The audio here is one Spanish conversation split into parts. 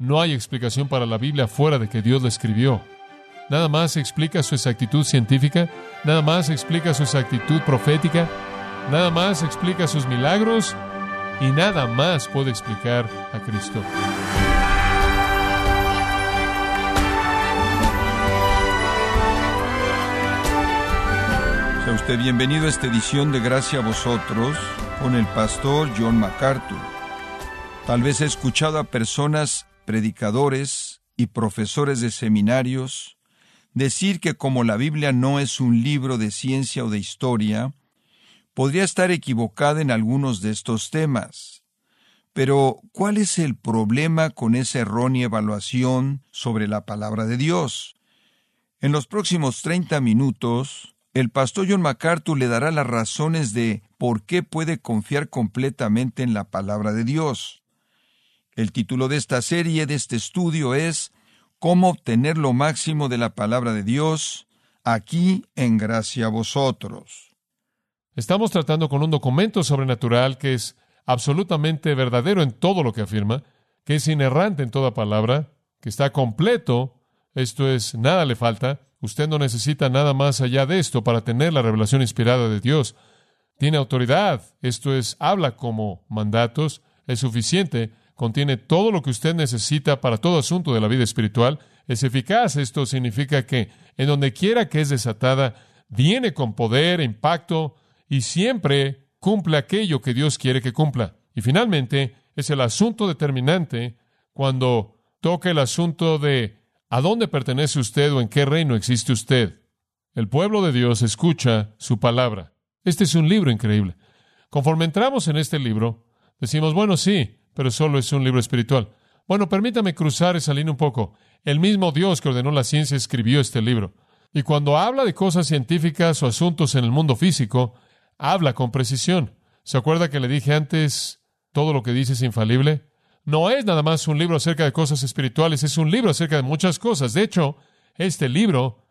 No hay explicación para la Biblia fuera de que Dios la escribió. Nada más explica su exactitud científica, nada más explica su exactitud profética, nada más explica sus milagros y nada más puede explicar a Cristo. Sea usted bienvenido a esta edición de Gracia a vosotros con el pastor John MacArthur. Tal vez he escuchado a personas, predicadores y profesores de seminarios decir que como la Biblia no es un libro de ciencia o de historia, podría estar equivocada en algunos de estos temas. Pero, ¿cuál es el problema con esa errónea evaluación sobre la palabra de Dios? En los próximos 30 minutos, el pastor John MacArthur le dará las razones de por qué puede confiar completamente en la palabra de Dios. El título de esta serie, de este estudio, es Cómo obtener lo máximo de la palabra de Dios, aquí en gracia a vosotros. Estamos tratando con un documento sobrenatural que es absolutamente verdadero en todo lo que afirma, que es inerrante en toda palabra, que está completo, esto es, nada le falta, usted no necesita nada más allá de esto para tener la revelación inspirada de Dios. Tiene autoridad, esto es, habla como mandatos, es suficiente, contiene todo lo que usted necesita para todo asunto de la vida espiritual, es eficaz, esto significa que en donde quiera que es desatada, viene con poder, impacto y siempre cumple aquello que Dios quiere que cumpla. Y finalmente, es el asunto determinante cuando toca el asunto de a dónde pertenece usted o en qué reino existe usted. El pueblo de Dios escucha su palabra. Este es un libro increíble. Conforme entramos en este libro, decimos, bueno, sí, pero solo es un libro espiritual. Bueno, permítame cruzar esa línea un poco. El mismo Dios que ordenó la ciencia escribió este libro. Y cuando habla de cosas científicas o asuntos en el mundo físico, habla con precisión. ¿Se acuerda que le dije antes, todo lo que dice es infalible? No es nada más un libro acerca de cosas espirituales, es un libro acerca de muchas cosas. De hecho, este libro,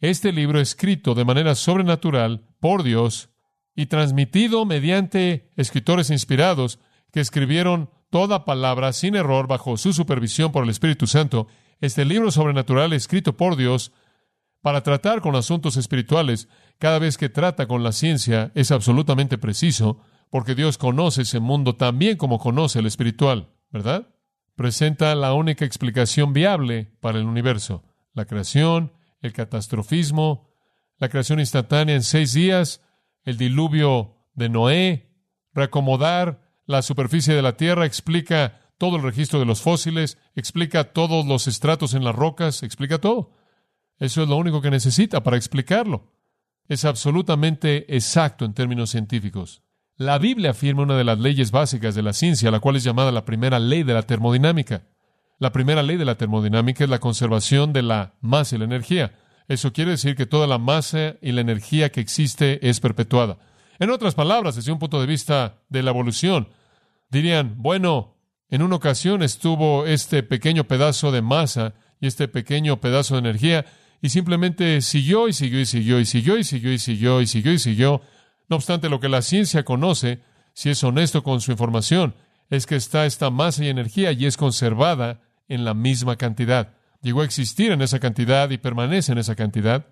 este libro escrito de manera sobrenatural por Dios y transmitido mediante escritores inspirados que escribieron toda palabra sin error bajo su supervisión por el Espíritu Santo, este libro sobrenatural escrito por Dios para tratar con asuntos espirituales, cada vez que trata con la ciencia, es absolutamente preciso, porque Dios conoce ese mundo tan bien como conoce el espiritual, ¿verdad? Presenta la única explicación viable para el universo, la creación, el catastrofismo, la creación instantánea en seis días, el diluvio de Noé, reacomodar la superficie de la Tierra, explica todo el registro de los fósiles, explica todos los estratos en las rocas, explica todo. Eso es lo único que necesita para explicarlo. Es absolutamente exacto en términos científicos. La Biblia afirma una de las leyes básicas de la ciencia, la cual es llamada la primera ley de la termodinámica. La primera ley de la termodinámica es la conservación de la masa y la energía. Eso quiere decir que toda la masa y la energía que existe es perpetuada. En otras palabras, desde un punto de vista de la evolución, dirían, bueno, en una ocasión estuvo este pequeño pedazo de masa y este pequeño pedazo de energía y simplemente siguió y siguió y siguió y siguió y siguió y siguió y siguió y siguió. No obstante, lo que la ciencia conoce, si es honesto con su información, es que está esta masa y energía y es conservada en la misma cantidad. Llegó a existir en esa cantidad y permanece en esa cantidad.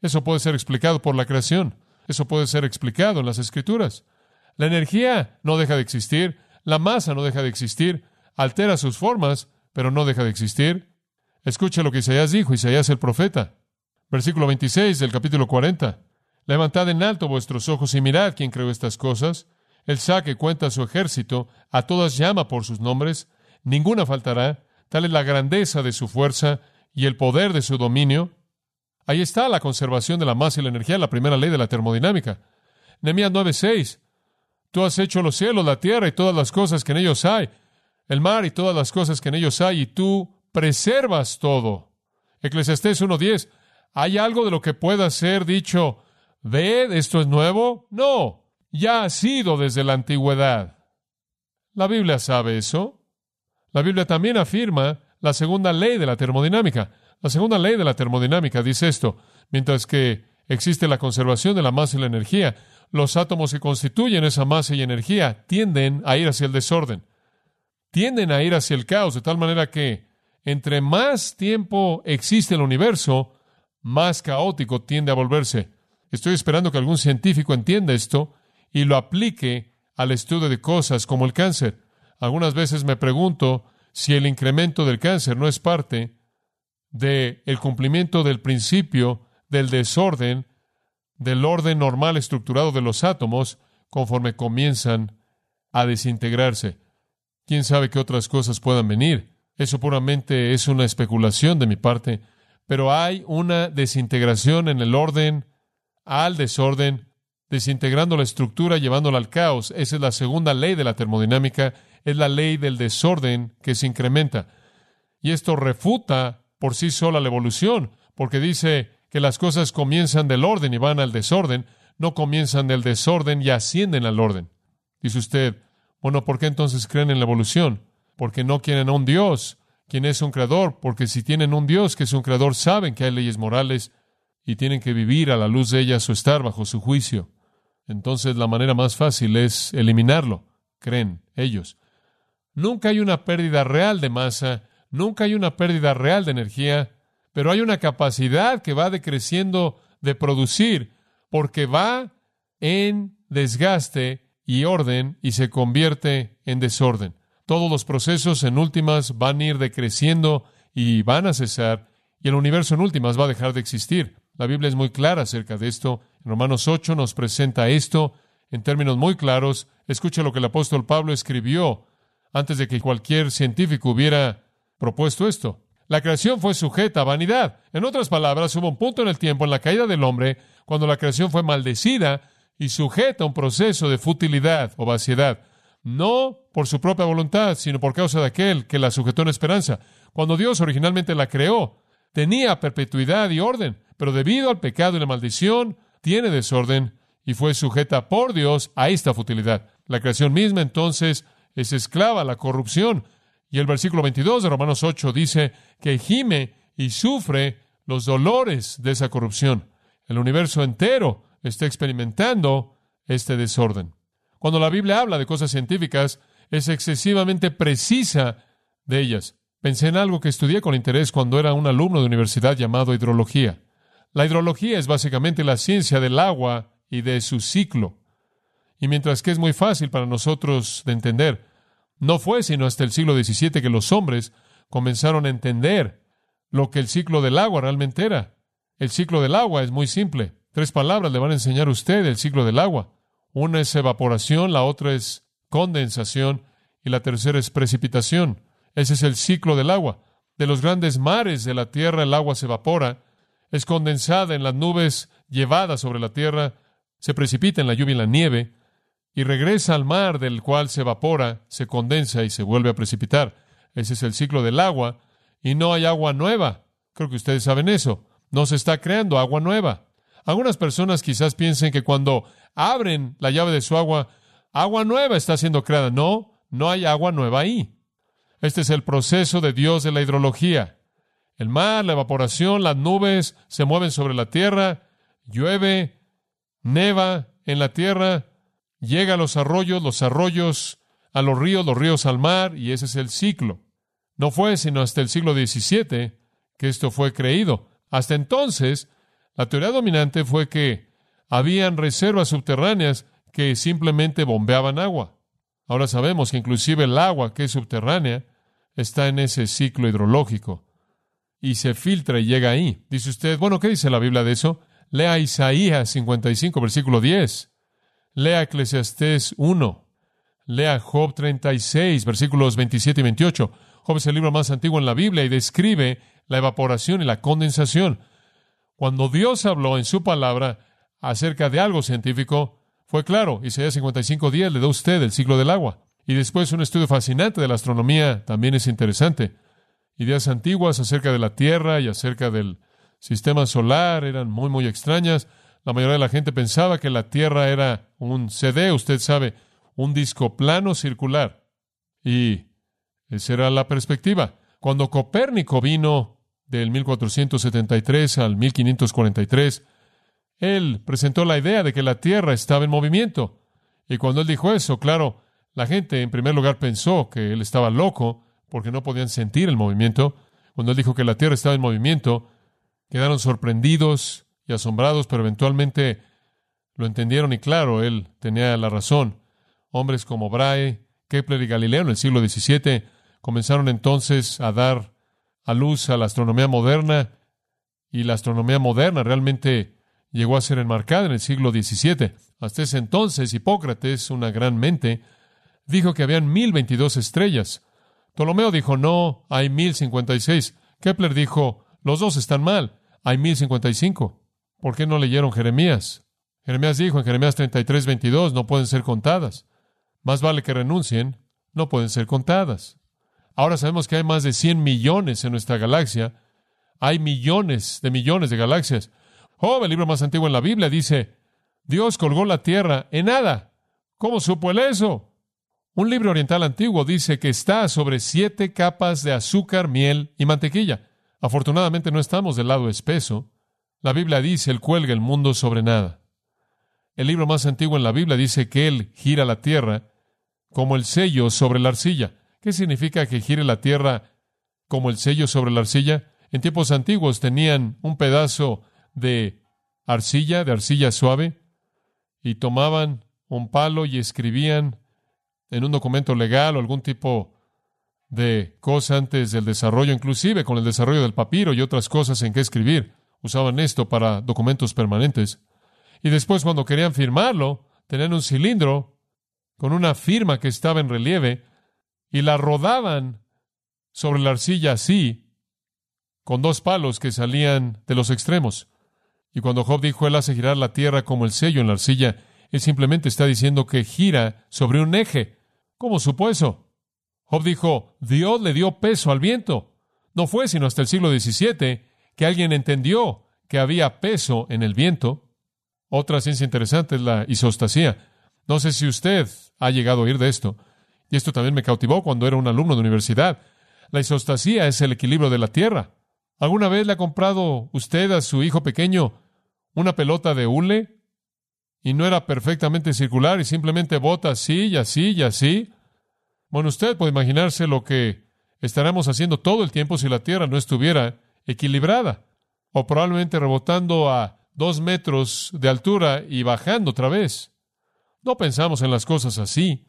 Eso puede ser explicado por la creación. Eso puede ser explicado en las escrituras. La energía no deja de existir, la masa no deja de existir, altera sus formas, pero no deja de existir. Escuche lo que Isaías dijo, Isaías el profeta. Versículo 26 del capítulo 40. Levantad en alto vuestros ojos y mirad quién creó estas cosas. El saque cuenta su ejército, a todas llama por sus nombres, ninguna faltará, tal es la grandeza de su fuerza y el poder de su dominio. Ahí está la conservación de la masa y la energía, la primera ley de la termodinámica. Nehemías 9:6. Tú has hecho los cielos, la tierra y todas las cosas que en ellos hay, el mar y todas las cosas que en ellos hay, y tú preservas todo. Eclesiastés 1.10. ¿Hay algo de lo que pueda ser dicho, ved, esto es nuevo? No, ya ha sido desde la antigüedad. La Biblia sabe eso. La Biblia también afirma la segunda ley de la termodinámica. La segunda ley de la termodinámica dice esto, mientras que existe la conservación de la masa y la energía, los átomos que constituyen esa masa y energía tienden a ir hacia el desorden. tienden a ir hacia el caos, de tal manera que entre más tiempo existe el universo, más caótico tiende a volverse. Estoy esperando que algún científico entienda esto y lo aplique al estudio de cosas como el cáncer. Algunas veces me pregunto si el incremento del cáncer no es parte del el cumplimiento del principio del desorden, del orden normal estructurado de los átomos conforme comienzan a desintegrarse. ¿Quién sabe qué otras cosas puedan venir? Eso puramente es una especulación de mi parte, pero hay una desintegración en el orden al desorden, desintegrando la estructura, llevándola al caos. Esa es la segunda ley de la termodinámica, es la ley del desorden que se incrementa. Y esto refuta por sí sola la evolución, porque dice que las cosas comienzan del orden y van al desorden, no comienzan del desorden y ascienden al orden. Dice usted, bueno, ¿por qué entonces creen en la evolución? Porque no quieren a un Dios, quien es un creador, porque si tienen un Dios que es un creador, saben que hay leyes morales y tienen que vivir a la luz de ellas o estar bajo su juicio. Entonces la manera más fácil es eliminarlo, creen ellos. Nunca hay una pérdida real de masa, nunca hay una pérdida real de energía, pero hay una capacidad que va decreciendo de producir porque va en desgaste y orden y se convierte en desorden. Todos los procesos en últimas van a ir decreciendo y van a cesar y el universo en últimas va a dejar de existir. La Biblia es muy clara acerca de esto. En Romanos 8 nos presenta esto en términos muy claros. Escucha lo que el apóstol Pablo escribió antes de que cualquier científico hubiera propuesto esto. La creación fue sujeta a vanidad. En otras palabras, hubo un punto en el tiempo, en la caída del hombre, cuando la creación fue maldecida y sujeta a un proceso de futilidad o vaciedad. No por su propia voluntad, sino por causa de aquel que la sujetó en esperanza. Cuando Dios originalmente la creó, tenía perpetuidad y orden, pero debido al pecado y la maldición, tiene desorden y fue sujeta por Dios a esta futilidad. La creación misma entonces es esclava a la corrupción. Y el versículo 22 de Romanos 8 dice que gime y sufre los dolores de esa corrupción. El universo entero está experimentando este desorden. Cuando la Biblia habla de cosas científicas, es excesivamente precisa de ellas. Pensé en algo que estudié con interés cuando era un alumno de universidad llamado hidrología. La hidrología es básicamente la ciencia del agua y de su ciclo. Y mientras que es muy fácil para nosotros de entender, no fue sino hasta el siglo XVII que los hombres comenzaron a entender lo que el ciclo del agua realmente era. El ciclo del agua es muy simple. Tres palabras le van a enseñar a usted el ciclo del agua. Una es evaporación, la otra es condensación y la tercera es precipitación. Ese es el ciclo del agua. De los grandes mares de la tierra el agua se evapora, es condensada en las nubes llevadas sobre la tierra, se precipita en la lluvia y la nieve, y regresa al mar del cual se evapora, se condensa y se vuelve a precipitar. Ese es el ciclo del agua, y no hay agua nueva. Creo que ustedes saben eso. No se está creando agua nueva. Algunas personas quizás piensen que cuando abren la llave de su agua, agua nueva está siendo creada. No, no hay agua nueva ahí. Este es el proceso de Dios de la hidrología. El mar, la evaporación, las nubes se mueven sobre la tierra, llueve, neva en la tierra, llega a los arroyos, los arroyos a los ríos, los ríos al mar, y ese es el ciclo. No fue sino hasta el siglo XVII que esto fue creído. Hasta entonces, la teoría dominante fue que habían reservas subterráneas que simplemente bombeaban agua. Ahora sabemos que inclusive el agua que es subterránea está en ese ciclo hidrológico y se filtra y llega ahí. Dice usted, bueno, ¿qué dice la Biblia de eso? Lea Isaías 55, versículo 10. Lea Eclesiastés 1. Lea Job 36, versículos 27 y 28. Job es el libro más antiguo en la Biblia y describe la evaporación y la condensación. Cuando Dios habló en su palabra acerca de algo científico, fue claro. Isaías 55, 10 le da usted el ciclo del agua. Y después un estudio fascinante de la astronomía también es interesante. Ideas antiguas acerca de la Tierra y acerca del sistema solar eran muy, muy extrañas. La mayoría de la gente pensaba que la Tierra era un CD, usted sabe, un disco plano circular. Y esa era la perspectiva. Cuando Copérnico vino del 1473 al 1543, él presentó la idea de que la Tierra estaba en movimiento. Y cuando él dijo eso, claro, La gente, en primer lugar, pensó que él estaba loco porque no podían sentir el movimiento. Cuando él dijo que la tierra estaba en movimiento, quedaron sorprendidos y asombrados, pero eventualmente lo entendieron y claro, él tenía la razón. Hombres como Brahe, Kepler y Galileo en el siglo XVII comenzaron entonces a dar a luz a la astronomía moderna y la astronomía moderna realmente llegó a ser enmarcada en el siglo XVII. Hasta ese entonces, Hipócrates, una gran mente, dijo que habían mil veintidós estrellas. Ptolomeo dijo, no, hay mil cincuenta y seis. Kepler dijo, los dos están mal, hay mil cincuenta y cinco. ¿Por qué no leyeron Jeremías? Jeremías dijo en Jeremías 33, 22, no pueden ser contadas. Más vale que renuncien, no pueden ser contadas. Ahora sabemos que hay más de 100 millones en nuestra galaxia. Hay millones de millones de galaxias. Oh, el libro más antiguo en la Biblia dice, Dios colgó la tierra en nada. ¿Cómo supo él eso? Un libro oriental antiguo dice que está sobre siete capas de azúcar, miel y mantequilla. Afortunadamente no estamos del lado espeso. La Biblia dice, Él cuelga el mundo sobre nada. El libro más antiguo en la Biblia dice que Él gira la tierra como el sello sobre la arcilla. ¿Qué significa que gire la tierra como el sello sobre la arcilla? En tiempos antiguos tenían un pedazo de arcilla, de arcilla suave, y tomaban un palo y escribían en un documento legal o algún tipo de cosa antes del desarrollo, inclusive con el desarrollo del papiro y otras cosas en que escribir. Usaban esto para documentos permanentes. Y después, cuando querían firmarlo, tenían un cilindro con una firma que estaba en relieve y la rodaban sobre la arcilla así, con dos palos que salían de los extremos. Y cuando Job dijo, Él hace girar la tierra como el sello en la arcilla, Él simplemente está diciendo que gira sobre un eje. ¿Cómo supo eso? Job dijo, Dios le dio peso al viento. No fue sino hasta el siglo XVII que alguien entendió que había peso en el viento. Otra ciencia interesante es la isostasía. No sé si usted ha llegado a oír de esto, y esto también me cautivó cuando era un alumno de universidad. La isostasía es el equilibrio de la Tierra. ¿Alguna vez le ha comprado usted a su hijo pequeño una pelota de hule y no era perfectamente circular y simplemente bota así y así y así. Bueno, usted puede imaginarse lo que estaremos haciendo todo el tiempo si la Tierra no estuviera equilibrada, o probablemente rebotando a dos metros de altura y bajando otra vez. No pensamos en las cosas así,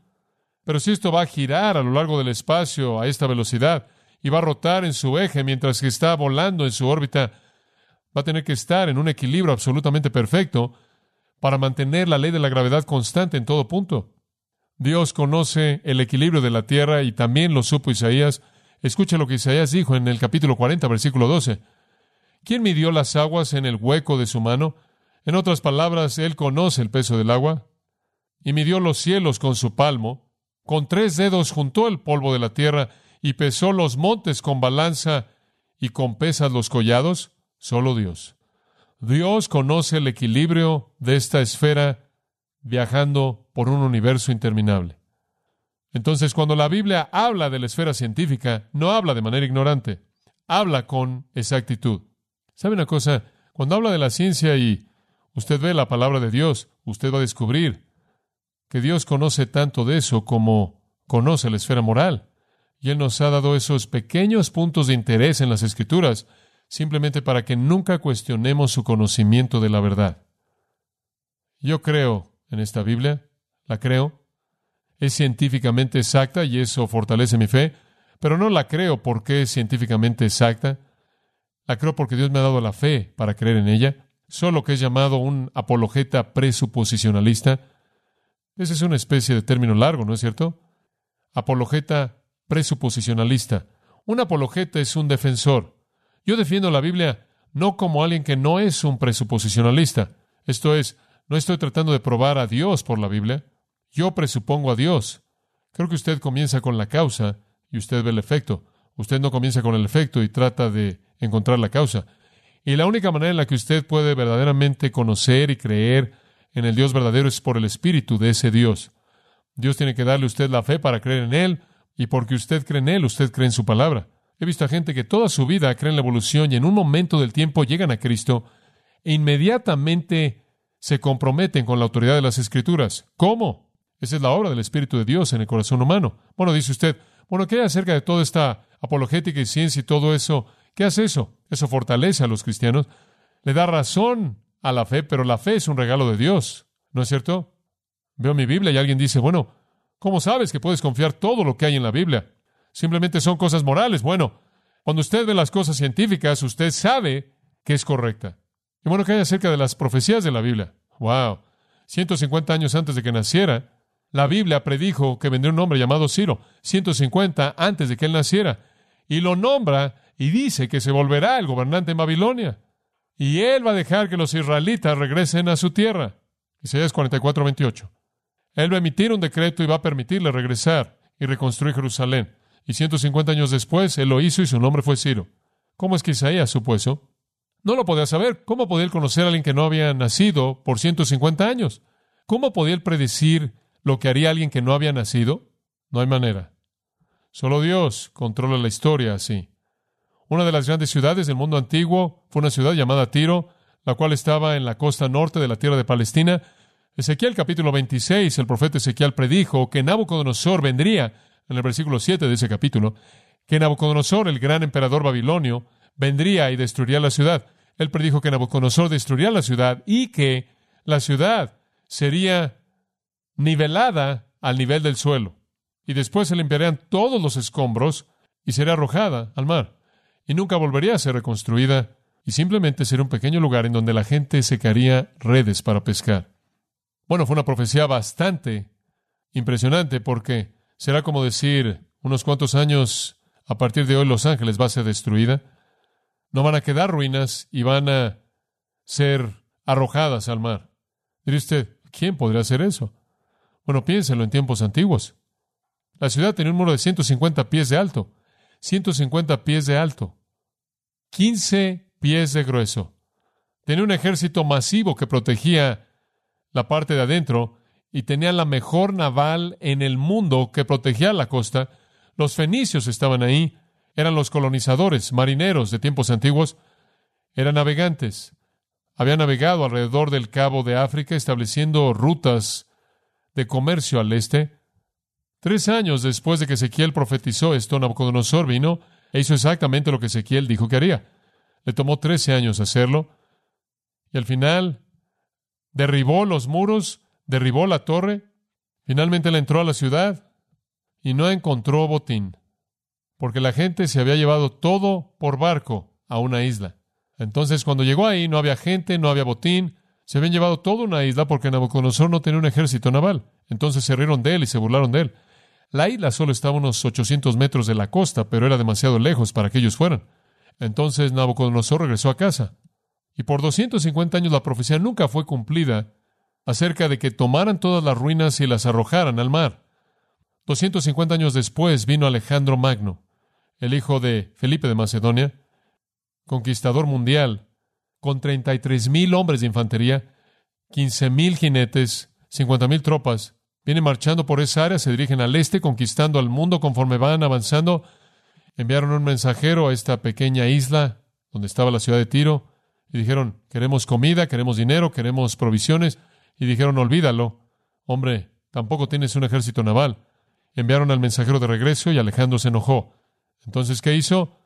pero si esto va a girar a lo largo del espacio a esta velocidad y va a rotar en su eje mientras que está volando en su órbita, va a tener que estar en un equilibrio absolutamente perfecto para mantener la ley de la gravedad constante en todo punto. Dios conoce el equilibrio de la tierra y también lo supo Isaías. Escucha lo que Isaías dijo en el capítulo 40, versículo 12. ¿Quién midió las aguas en el hueco de su mano? En otras palabras, Él conoce el peso del agua. Y midió los cielos con su palmo. Con tres dedos juntó el polvo de la tierra y pesó los montes con balanza y con pesas los collados. Solo Dios. Dios conoce el equilibrio de esta esfera viajando por un universo interminable. Entonces, cuando la Biblia habla de la esfera científica, no habla de manera ignorante, habla con exactitud. ¿Sabe una cosa? Cuando habla de la ciencia y usted ve la palabra de Dios, usted va a descubrir que Dios conoce tanto de eso como conoce la esfera moral. Y Él nos ha dado esos pequeños puntos de interés en las Escrituras simplemente para que nunca cuestionemos su conocimiento de la verdad. Yo creo en esta Biblia, la creo, es científicamente exacta y eso fortalece mi fe, pero no la creo porque es científicamente exacta, la creo porque Dios me ha dado la fe para creer en ella, solo que es llamado un apologeta presuposicionalista. Esa es una especie de término largo, ¿no es cierto? Apologeta presuposicionalista. Un apologeta es un defensor, yo defiendo la Biblia no como alguien que no es un presuposicionalista. Esto es, no estoy tratando de probar a Dios por la Biblia. Yo presupongo a Dios. Creo que usted comienza con la causa y usted ve el efecto. Usted no comienza con el efecto y trata de encontrar la causa. Y la única manera en la que usted puede verdaderamente conocer y creer en el Dios verdadero es por el Espíritu de ese Dios. Dios tiene que darle a usted la fe para creer en Él, y porque usted cree en Él, usted cree en su palabra. He visto a gente que toda su vida cree en la evolución y en un momento del tiempo llegan a Cristo e inmediatamente se comprometen con la autoridad de las Escrituras. ¿Cómo? Esa es la obra del Espíritu de Dios en el corazón humano. Bueno, dice usted, bueno, ¿qué hay acerca de toda esta apologética y ciencia y todo eso? ¿Qué hace eso? Eso fortalece a los cristianos, le da razón a la fe, pero la fe es un regalo de Dios, ¿no es cierto? Veo mi Biblia y alguien dice, bueno, ¿cómo sabes que puedes confiar todo lo que hay en la Biblia? Simplemente son cosas morales. Bueno, cuando usted ve las cosas científicas, usted sabe que es correcta. Y bueno, ¿qué hay acerca de las profecías de la Biblia? Wow. 150 años antes de que naciera, la Biblia predijo que vendría un hombre llamado Ciro, 150 antes de que él naciera, y lo nombra y dice que se volverá el gobernante en Babilonia. Y él va a dejar que los israelitas regresen a su tierra. Isaías 44, 28. Él va a emitir un decreto y va a permitirle regresar y reconstruir Jerusalén. Y 150 años después, él lo hizo y su nombre fue Ciro. ¿Cómo es que Isaías supo eso? No lo podía saber. ¿Cómo podía él conocer a alguien que no había nacido por 150 años? ¿Cómo podía él predecir lo que haría alguien que no había nacido? No hay manera. Solo Dios controla la historia así. Una de las grandes ciudades del mundo antiguo fue una ciudad llamada Tiro, la cual estaba en la costa norte de la tierra de Palestina. Ezequiel capítulo 26, el profeta Ezequiel predijo que Nabucodonosor vendría, en el versículo 7 de ese capítulo, que Nabucodonosor, el gran emperador babilonio, vendría y destruiría la ciudad. Él predijo que Nabucodonosor destruiría la ciudad y que la ciudad sería nivelada al nivel del suelo. Y después se limpiarían todos los escombros y sería arrojada al mar. Y nunca volvería a ser reconstruida y simplemente sería un pequeño lugar en donde la gente secaría redes para pescar. Bueno, fue una profecía bastante impresionante porque será como decir unos cuantos años a partir de hoy Los Ángeles va a ser destruida no van a quedar ruinas y van a ser arrojadas al mar. Diría usted, ¿quién podría hacer eso? Bueno, piénselo en tiempos antiguos. La ciudad tenía un muro de 150 pies de alto, 150 pies de alto, 15 pies de grueso. Tenía un ejército masivo que protegía la parte de adentro y tenía la mejor naval en el mundo que protegía la costa. Los fenicios estaban ahí, eran los colonizadores, marineros de tiempos antiguos, eran navegantes. Habían navegado alrededor del Cabo de África, estableciendo rutas de comercio al este. Tres años después de que Ezequiel profetizó esto, Nabucodonosor vino e hizo exactamente lo que Ezequiel dijo que haría. Le tomó trece años hacerlo, y al final derribó los muros, derribó la torre, finalmente le entró a la ciudad y no encontró botín porque la gente se había llevado todo por barco a una isla. Entonces, cuando llegó ahí, no había gente, no había botín, se habían llevado toda una isla porque Nabucodonosor no tenía un ejército naval. Entonces se rieron de él y se burlaron de él. La isla solo estaba a unos 800 metros de la costa, pero era demasiado lejos para que ellos fueran. Entonces Nabucodonosor regresó a casa. Y por 250 años la profecía nunca fue cumplida acerca de que tomaran todas las ruinas y las arrojaran al mar. 250 años después vino Alejandro Magno el hijo de Felipe de Macedonia, conquistador mundial, con 33 mil hombres de infantería, 15 mil jinetes, 50 mil tropas. Vienen marchando por esa área, se dirigen al este, conquistando al mundo conforme van avanzando. Enviaron un mensajero a esta pequeña isla donde estaba la ciudad de Tiro y dijeron, queremos comida, queremos dinero, queremos provisiones. Y dijeron, olvídalo. Hombre, tampoco tienes un ejército naval. Enviaron al mensajero de regreso y Alejandro se enojó. Entonces, ¿qué hizo?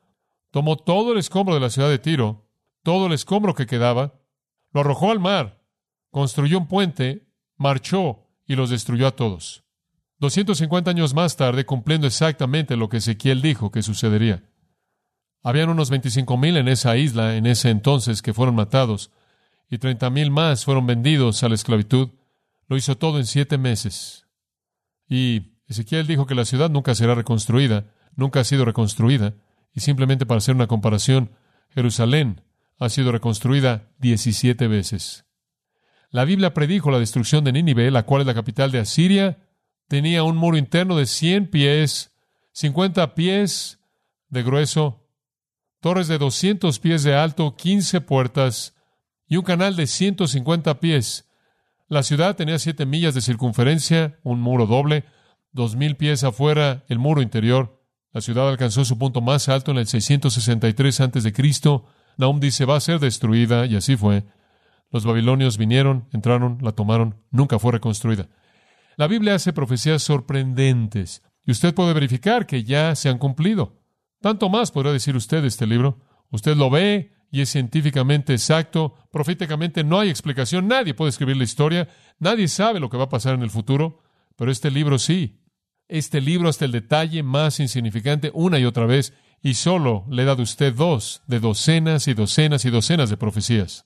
Tomó todo el escombro de la ciudad de Tiro, todo el escombro que quedaba, lo arrojó al mar, construyó un puente, marchó y los destruyó a todos. 250 años más tarde, cumpliendo exactamente lo que Ezequiel dijo que sucedería. Habían unos 25 mil en esa isla en ese entonces que fueron matados, y 30 mil más fueron vendidos a la esclavitud. Lo hizo todo en siete meses. Y Ezequiel dijo que la ciudad nunca será reconstruida, nunca ha sido reconstruida. Y simplemente para hacer una comparación, Jerusalén ha sido reconstruida 17 veces. La Biblia predijo la destrucción de Nínive, la cual es la capital de Asiria. Tenía un muro interno de 100 pies, 50 pies de grueso, torres de 200 pies de alto, 15 puertas y un canal de 150 pies. La ciudad tenía siete millas de circunferencia, un muro doble, dos mil pies afuera el muro interior. La ciudad alcanzó su punto más alto en el 663 a.C. Nahum dice, va a ser destruida, y así fue. Los babilonios vinieron, entraron, la tomaron, nunca fue reconstruida. La Biblia hace profecías sorprendentes y usted puede verificar que ya se han cumplido. Tanto más podrá decir usted este libro. Usted lo ve y es científicamente exacto, proféticamente no hay explicación, nadie puede escribir la historia, nadie sabe lo que va a pasar en el futuro, pero este libro sí. Este libro hasta el detalle más insignificante una y otra vez, y solo le he dado a usted dos de docenas y docenas y docenas de profecías.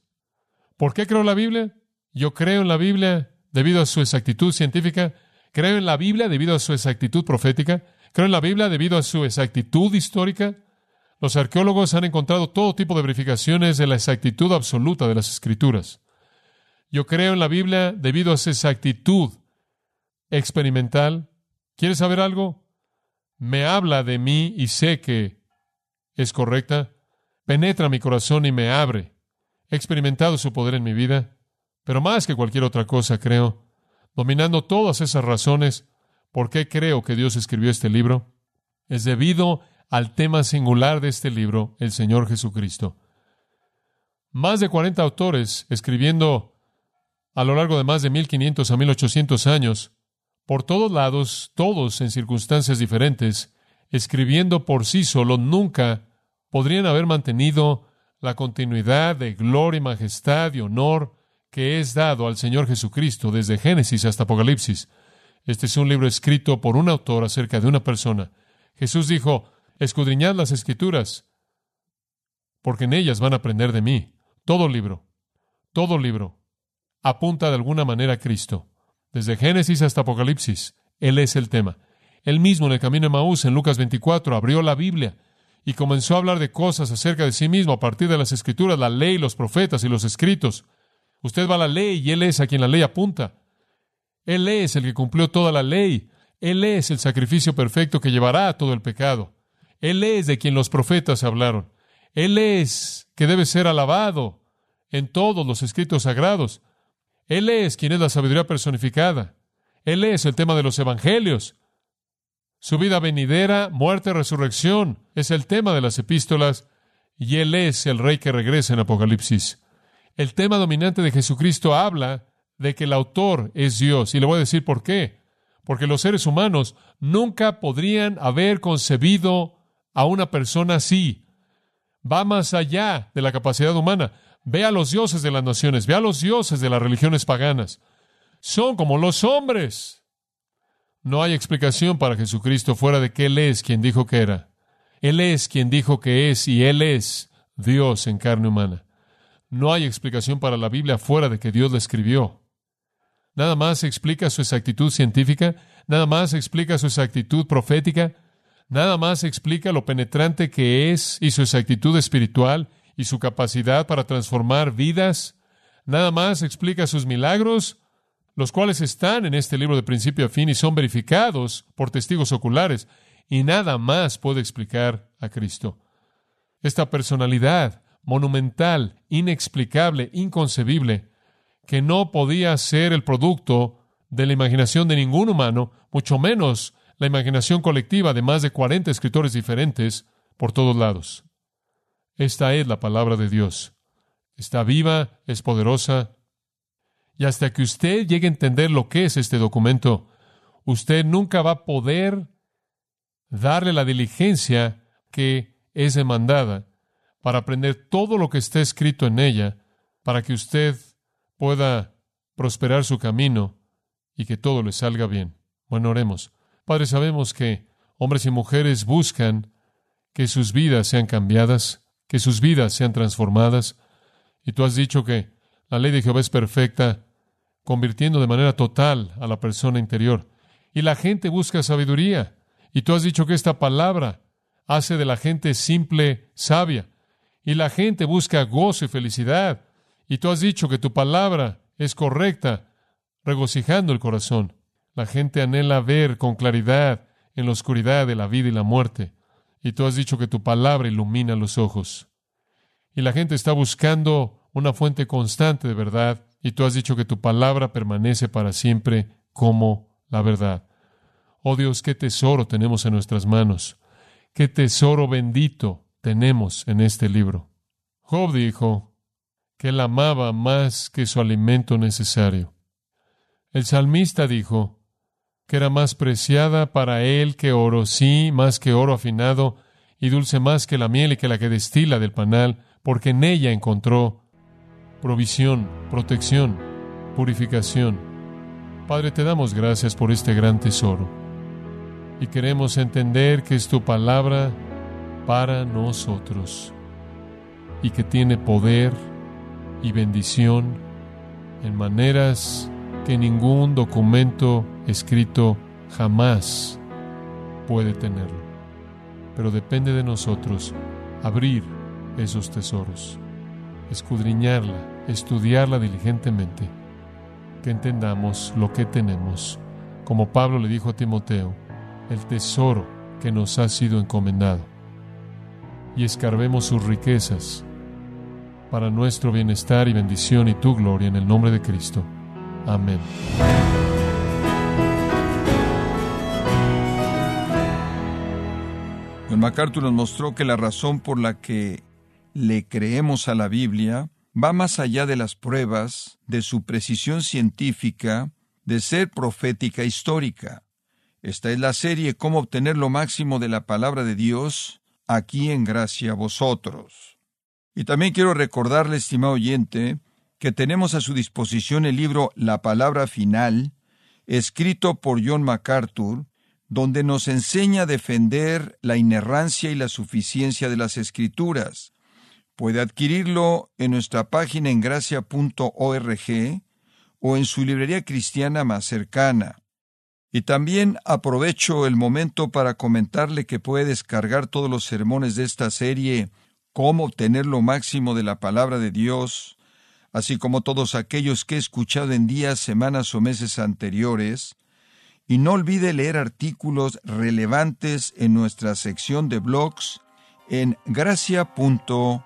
¿Por qué creo la Biblia? Yo creo en la Biblia debido a su exactitud científica, creo en la Biblia debido a su exactitud profética, creo en la Biblia debido a su exactitud histórica. Los arqueólogos han encontrado todo tipo de verificaciones de la exactitud absoluta de las escrituras. Yo creo en la Biblia debido a su exactitud experimental. ¿Quieres saber algo? Me habla de mí y sé que es correcta. Penetra mi corazón y me abre. He experimentado su poder en mi vida, pero más que cualquier otra cosa, creo, dominando todas esas razones, ¿por qué creo que Dios escribió este libro? Es debido al tema singular de este libro, el Señor Jesucristo. Más de 40 autores escribiendo a lo largo de más de 1500 a 1800 años, por todos lados, todos en circunstancias diferentes, escribiendo por sí solo, nunca podrían haber mantenido la continuidad de gloria y majestad y honor que es dado al Señor Jesucristo desde Génesis hasta Apocalipsis. Este es un libro escrito por un autor acerca de una persona. Jesús dijo, escudriñad las escrituras, porque en ellas van a aprender de mí. Todo libro, todo libro, apunta de alguna manera a Cristo. Desde Génesis hasta Apocalipsis, Él es el tema. Él mismo en el camino de Maús, en Lucas 24, abrió la Biblia y comenzó a hablar de cosas acerca de sí mismo a partir de las escrituras, la ley, los profetas y los escritos. Usted va a la ley y Él es a quien la ley apunta. Él es el que cumplió toda la ley. Él es el sacrificio perfecto que llevará todo el pecado. Él es de quien los profetas hablaron. Él es que debe ser alabado en todos los escritos sagrados. Él es quien es la sabiduría personificada. Él es el tema de los evangelios. Su vida venidera, muerte, resurrección, es el tema de las epístolas, y Él es el Rey que regresa en Apocalipsis. El tema dominante de Jesucristo habla de que el autor es Dios, y le voy a decir por qué. Porque los seres humanos nunca podrían haber concebido a una persona así. Va más allá de la capacidad humana. Ve a los dioses de las naciones, ve a los dioses de las religiones paganas. Son como los hombres. No hay explicación para Jesucristo fuera de que Él es quien dijo que era. Él es quien dijo que es y Él es Dios en carne humana. No hay explicación para la Biblia fuera de que Dios la escribió. Nada más explica su exactitud científica, nada más explica su exactitud profética, nada más explica lo penetrante que es y su exactitud espiritual y su capacidad para transformar vidas, nada más explica sus milagros los cuales están en este libro de principio a fin y son verificados por testigos oculares, y nada más puede explicar a Cristo. Esta personalidad monumental, inexplicable, inconcebible, que no podía ser el producto de la imaginación de ningún humano, mucho menos la imaginación colectiva de más de 40 escritores diferentes por todos lados. Esta es la palabra de Dios. Está viva, es poderosa, y hasta que usted llegue a entender lo que es este documento, usted nunca va a poder darle la diligencia que es demandada para aprender todo lo que está escrito en ella, para que usted pueda prosperar su camino y que todo le salga bien. Bueno, oremos. Padre, sabemos que hombres y mujeres buscan que sus vidas sean cambiadas, que sus vidas sean transformadas, y tú has dicho que la ley de Jehová es perfecta, convirtiendo de manera total a la persona interior. Y la gente busca sabiduría. Y tú has dicho que esta palabra hace de la gente simple sabia. Y la gente busca gozo y felicidad. Y tú has dicho que tu palabra es correcta, regocijando el corazón. La gente anhela ver con claridad en la oscuridad de la vida y la muerte. Y tú has dicho que tu palabra ilumina los ojos. Y la gente está buscando una fuente constante de verdad y tú has dicho que tu palabra permanece para siempre como la verdad. Oh Dios, qué tesoro tenemos en nuestras manos, qué tesoro bendito tenemos en este libro. Job dijo que él amaba más que su alimento necesario. El salmista dijo que era más preciada para él que oro, sí, más que oro afinado, y dulce más que la miel y que la que destila del panal, porque en ella encontró provisión, protección, purificación. Padre, te damos gracias por este gran tesoro. Y queremos entender que es tu palabra para nosotros y que tiene poder y bendición en maneras que ningún documento escrito jamás puede tenerlo. Pero depende de nosotros abrir esos tesoros, escudriñarla, estudiarla diligentemente, que entendamos lo que tenemos. Como Pablo le dijo a Timoteo, el tesoro que nos ha sido encomendado, y escarbemos sus riquezas para nuestro bienestar y bendición y tu gloria en el nombre de Cristo. Amén. John MacArthur nos mostró que la razón por la que le creemos a la Biblia va más allá de las pruebas, de su precisión científica, de ser profética histórica. Esta es la serie Cómo obtener lo máximo de la palabra de Dios aquí en gracia a vosotros. Y también quiero recordarle, estimado oyente, que tenemos a su disposición el libro La Palabra Final, escrito por John MacArthur, donde nos enseña a defender la inerrancia y la suficiencia de las Escrituras. Puede adquirirlo en nuestra página en gracia.org o en su librería cristiana más cercana. Y también aprovecho el momento para comentarle que puede descargar todos los sermones de esta serie Cómo obtener lo máximo de la palabra de Dios, así como todos aquellos que he escuchado en días, semanas o meses anteriores, y no olvide leer artículos relevantes en nuestra sección de blogs en gracia.org.